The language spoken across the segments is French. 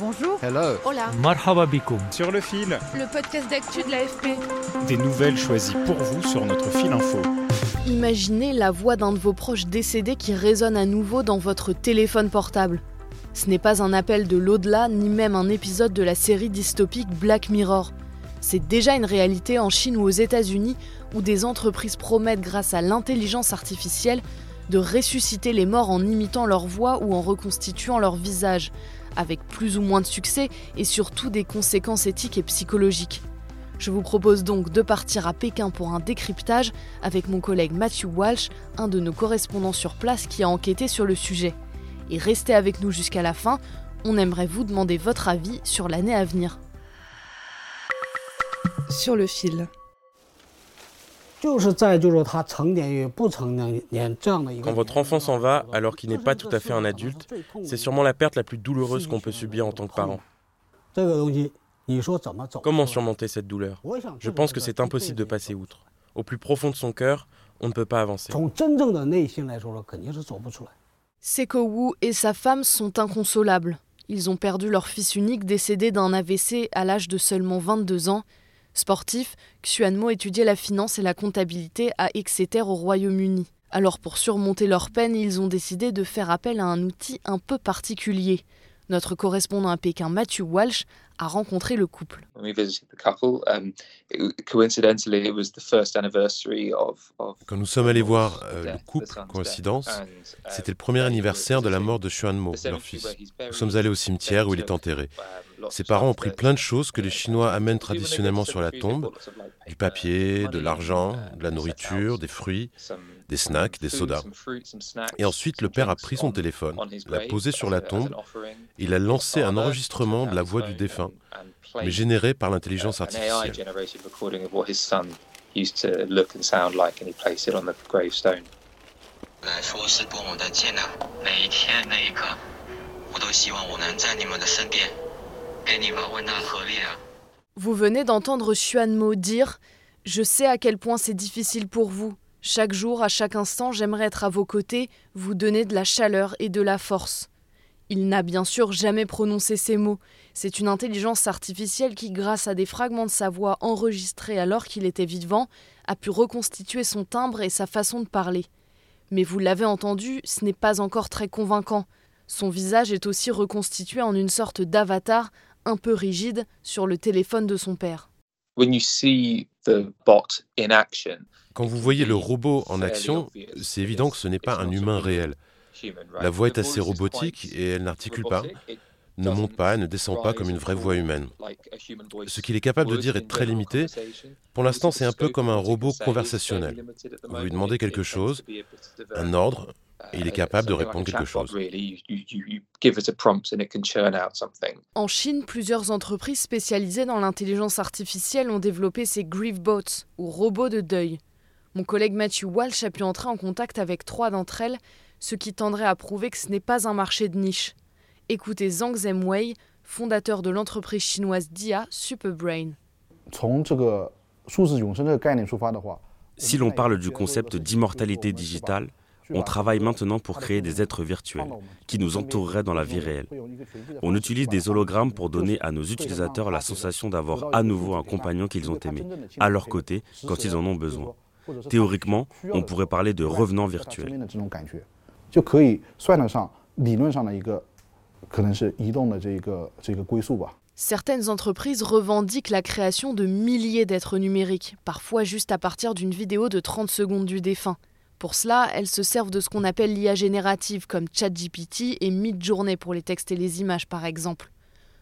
Bonjour. Hello. Hola. Marhaba bikoum. Sur le fil, Le podcast d'actu de l'AFP. des nouvelles choisies pour vous sur notre fil info. Imaginez la voix d'un de vos proches décédés qui résonne à nouveau dans votre téléphone portable. Ce n'est pas un appel de l'au-delà, ni même un épisode de la série dystopique Black Mirror. C'est déjà une réalité en Chine ou aux États-Unis où des entreprises promettent, grâce à l'intelligence artificielle, de ressusciter les morts en imitant leur voix ou en reconstituant leur visage, avec plus ou moins de succès et surtout des conséquences éthiques et psychologiques. Je vous propose donc de partir à Pékin pour un décryptage avec mon collègue Matthew Walsh, un de nos correspondants sur place qui a enquêté sur le sujet. Et restez avec nous jusqu'à la fin, on aimerait vous demander votre avis sur l'année à venir. Sur le fil. Quand votre enfant s'en va alors qu'il n'est pas tout à fait un adulte, c'est sûrement la perte la plus douloureuse qu'on peut subir en tant que parent. Comment surmonter cette douleur Je pense que c'est impossible de passer outre. Au plus profond de son cœur, on ne peut pas avancer. Seko Wu et sa femme sont inconsolables. Ils ont perdu leur fils unique décédé d'un AVC à l'âge de seulement 22 ans Sportif, Xuanmo étudiait la finance et la comptabilité à Exeter au Royaume-Uni. Alors pour surmonter leur peine, ils ont décidé de faire appel à un outil un peu particulier. Notre correspondant à Pékin, Matthew Walsh, a rencontré le couple. Um, Quand nous sommes allés voir euh, le couple, coïncidence, um, c'était le premier anniversaire de la mort de Xuanmo, leur fils. Nous sommes allés au cimetière où il est enterré. Ses parents ont pris plein de choses que les Chinois amènent traditionnellement sur la tombe, du papier, de l'argent, de la nourriture, des fruits, des snacks, des sodas. Et ensuite, le père a pris son téléphone, l'a posé sur la tombe, il a lancé un enregistrement de la voix du défunt, mais généré par l'intelligence artificielle. Vous venez d'entendre Xuanmo dire Je sais à quel point c'est difficile pour vous, chaque jour, à chaque instant, j'aimerais être à vos côtés, vous donner de la chaleur et de la force. Il n'a bien sûr jamais prononcé ces mots. C'est une intelligence artificielle qui, grâce à des fragments de sa voix enregistrés alors qu'il était vivant, a pu reconstituer son timbre et sa façon de parler. Mais vous l'avez entendu, ce n'est pas encore très convaincant. Son visage est aussi reconstitué en une sorte d'avatar un peu rigide sur le téléphone de son père. When you see Quand vous voyez le robot en action, c'est évident que ce n'est pas un humain réel. La voix est assez robotique et elle n'articule pas, ne monte pas, ne descend pas comme une vraie voix humaine. Ce qu'il est capable de dire est très limité. Pour l'instant, c'est un peu comme un robot conversationnel. Vous lui demandez quelque chose, un ordre, il est uh, capable de répondre quelque chose. En Chine, plusieurs entreprises spécialisées dans l'intelligence artificielle ont développé ces griefbots, ou robots de deuil. Mon collègue Matthew Walsh a pu entrer en contact avec trois d'entre elles, ce qui tendrait à prouver que ce n'est pas un marché de niche. Écoutez Zhang Zemwei, fondateur de l'entreprise chinoise DIA Superbrain. Si l'on parle du concept d'immortalité digitale, on travaille maintenant pour créer des êtres virtuels qui nous entoureraient dans la vie réelle. On utilise des hologrammes pour donner à nos utilisateurs la sensation d'avoir à nouveau un compagnon qu'ils ont aimé, à leur côté, quand ils en ont besoin. Théoriquement, on pourrait parler de revenants virtuels. Certaines entreprises revendiquent la création de milliers d'êtres numériques, parfois juste à partir d'une vidéo de 30 secondes du défunt. Pour cela, elles se servent de ce qu'on appelle l'IA générative comme ChatGPT et Midjourney pour les textes et les images par exemple.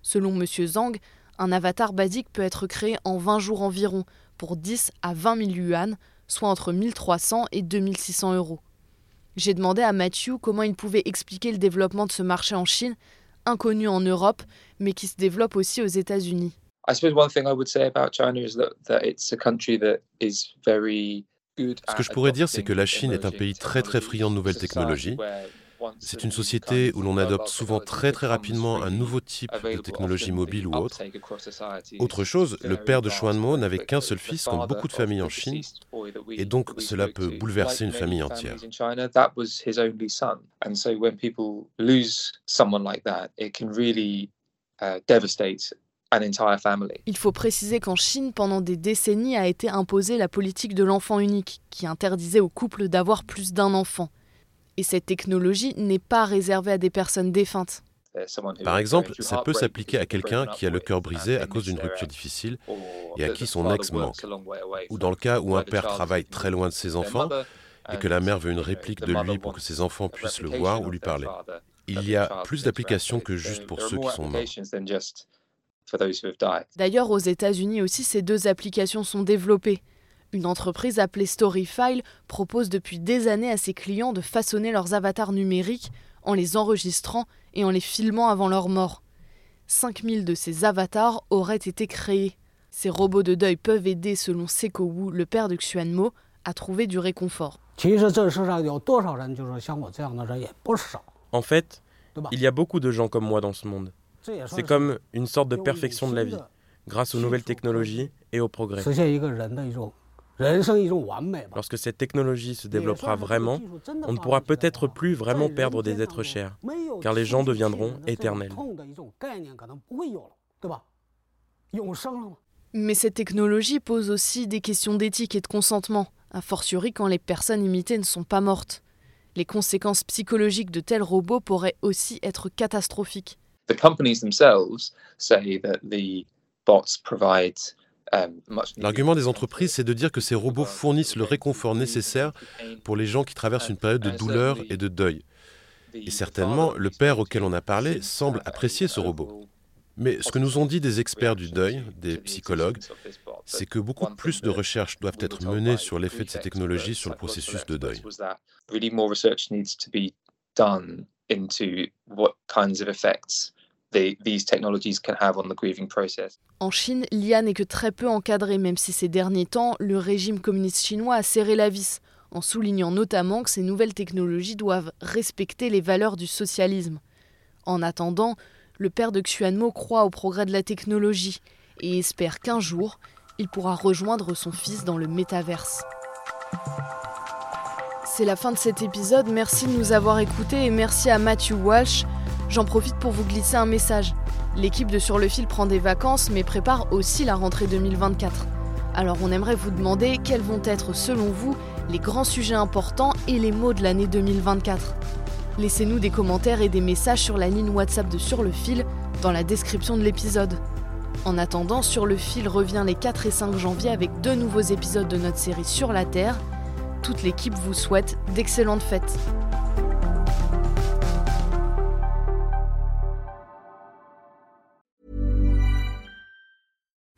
Selon M. Zhang, un avatar basique peut être créé en 20 jours environ, pour 10 à 20 000 yuan, soit entre 1300 et 2600 euros. J'ai demandé à Matthew comment il pouvait expliquer le développement de ce marché en Chine, inconnu en Europe, mais qui se développe aussi aux États-Unis. Ce que je pourrais dire, c'est que la Chine est un pays très très friand de nouvelles technologies c'est une société où l'on adopte souvent très très rapidement un nouveau type de technologie mobile ou autre. Autre chose, le père de Xuanmo n'avait qu'un seul fils, comme beaucoup de familles en Chine, et donc cela peut bouleverser une famille entière. Il faut préciser qu'en Chine, pendant des décennies, a été imposée la politique de l'enfant unique, qui interdisait aux couples d'avoir plus d'un enfant. Et cette technologie n'est pas réservée à des personnes défuntes. Par exemple, ça peut s'appliquer à quelqu'un qui a le cœur brisé à cause d'une rupture difficile et à qui son ex manque. Ou dans le cas où un père travaille très loin de ses enfants et que la mère veut une réplique de lui pour que ses enfants puissent le voir ou lui parler. Il y a plus d'applications que juste pour ceux qui sont morts. D'ailleurs, aux États-Unis aussi, ces deux applications sont développées. Une entreprise appelée Storyfile propose depuis des années à ses clients de façonner leurs avatars numériques en les enregistrant et en les filmant avant leur mort. 5000 de ces avatars auraient été créés. Ces robots de deuil peuvent aider, selon Seko Wu, le père de Xuanmo, à trouver du réconfort. En fait, il y a beaucoup de gens comme moi dans ce monde. C'est comme une sorte de perfection de la vie, grâce aux nouvelles technologies et au progrès. Lorsque cette technologie se développera vraiment, on ne pourra peut-être plus vraiment perdre des êtres chers, car les gens deviendront éternels. Mais cette technologie pose aussi des questions d'éthique et de consentement, a fortiori quand les personnes imitées ne sont pas mortes. Les conséquences psychologiques de tels robots pourraient aussi être catastrophiques. The companies themselves say that the bots provide euh, L'argument des entreprises, c'est de dire que ces robots fournissent le réconfort nécessaire pour les gens qui traversent une période de douleur et de deuil. Et certainement, le père auquel on a parlé semble apprécier ce robot. Mais ce que nous ont dit des experts du deuil, des psychologues, c'est que beaucoup plus de recherches doivent être menées sur l'effet de ces technologies sur le processus de deuil. En Chine, l'IA n'est que très peu encadrée, même si ces derniers temps, le régime communiste chinois a serré la vis, en soulignant notamment que ces nouvelles technologies doivent respecter les valeurs du socialisme. En attendant, le père de Xuanmo croit au progrès de la technologie et espère qu'un jour, il pourra rejoindre son fils dans le métaverse. C'est la fin de cet épisode, merci de nous avoir écoutés et merci à Matthew Walsh J'en profite pour vous glisser un message. L'équipe de Sur le fil prend des vacances mais prépare aussi la rentrée 2024. Alors on aimerait vous demander quels vont être selon vous les grands sujets importants et les mots de l'année 2024. Laissez-nous des commentaires et des messages sur la ligne WhatsApp de Sur le fil dans la description de l'épisode. En attendant, Sur le fil revient les 4 et 5 janvier avec deux nouveaux épisodes de notre série Sur la Terre. Toute l'équipe vous souhaite d'excellentes fêtes.